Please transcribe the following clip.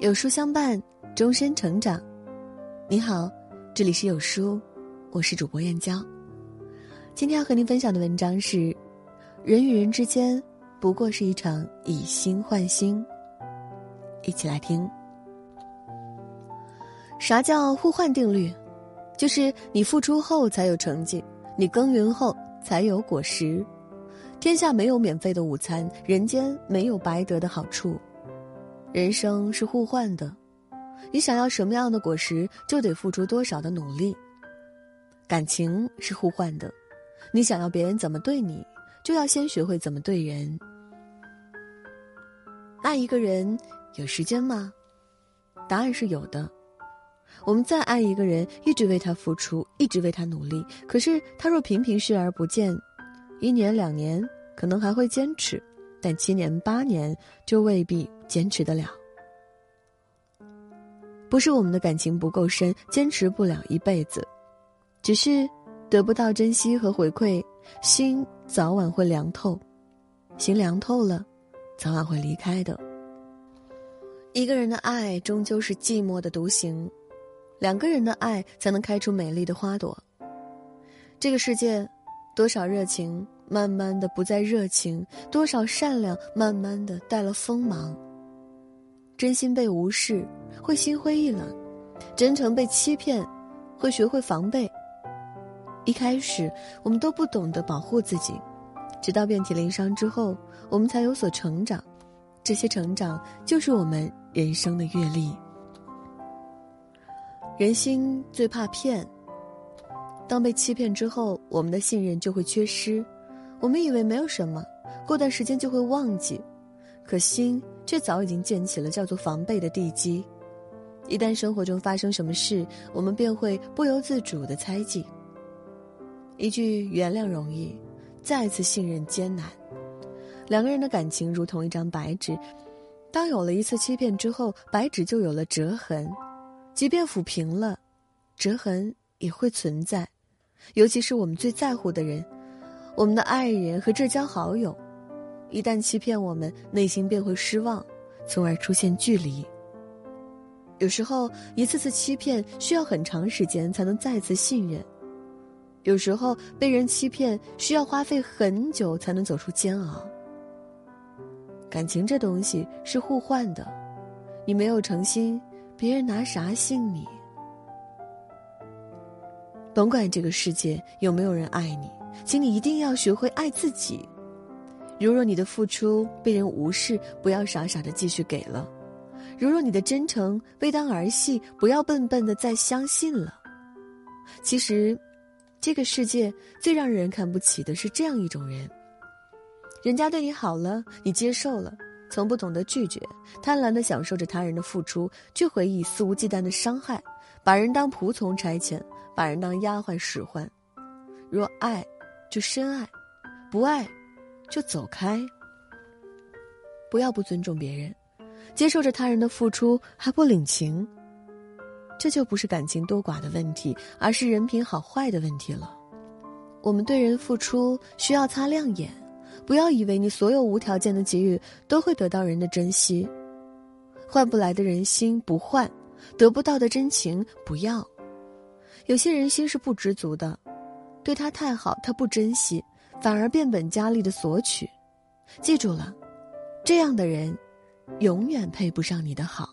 有书相伴，终身成长。你好，这里是有书，我是主播燕娇。今天要和您分享的文章是：人与人之间不过是一场以心换心。一起来听。啥叫互换定律？就是你付出后才有成绩，你耕耘后才有果实。天下没有免费的午餐，人间没有白得的好处。人生是互换的，你想要什么样的果实，就得付出多少的努力。感情是互换的，你想要别人怎么对你，就要先学会怎么对人。爱一个人有时间吗？答案是有的。我们再爱一个人，一直为他付出，一直为他努力，可是他若频频视而不见，一年两年可能还会坚持。但七年八年就未必坚持得了。不是我们的感情不够深，坚持不了一辈子，只是得不到珍惜和回馈，心早晚会凉透。心凉透了，早晚会离开的。一个人的爱终究是寂寞的独行，两个人的爱才能开出美丽的花朵。这个世界，多少热情。慢慢的不再热情，多少善良慢慢的带了锋芒。真心被无视，会心灰意冷；真诚被欺骗，会学会防备。一开始我们都不懂得保护自己，直到遍体鳞伤之后，我们才有所成长。这些成长就是我们人生的阅历。人心最怕骗，当被欺骗之后，我们的信任就会缺失。我们以为没有什么，过段时间就会忘记，可心却早已经建起了叫做防备的地基。一旦生活中发生什么事，我们便会不由自主的猜忌。一句原谅容易，再次信任艰难。两个人的感情如同一张白纸，当有了一次欺骗之后，白纸就有了折痕，即便抚平了，折痕也会存在。尤其是我们最在乎的人。我们的爱人和至交好友，一旦欺骗我们，内心便会失望，从而出现距离。有时候，一次次欺骗需要很长时间才能再次信任；有时候，被人欺骗需要花费很久才能走出煎熬。感情这东西是互换的，你没有诚心，别人拿啥信你？甭管这个世界有没有人爱你。请你一定要学会爱自己。如若你的付出被人无视，不要傻傻的继续给了；如若你的真诚被当儿戏，不要笨笨的再相信了。其实，这个世界最让人看不起的是这样一种人：人家对你好了，你接受了，从不懂得拒绝，贪婪的享受着他人的付出，却回忆肆无忌惮的伤害，把人当仆从差遣，把人当丫鬟使唤。若爱。就深爱，不爱，就走开。不要不尊重别人，接受着他人的付出还不领情，这就不是感情多寡的问题，而是人品好坏的问题了。我们对人付出需要擦亮眼，不要以为你所有无条件的给予都会得到人的珍惜，换不来的人心不换，得不到的真情不要。有些人心是不知足的。对他太好，他不珍惜，反而变本加厉的索取。记住了，这样的人，永远配不上你的好。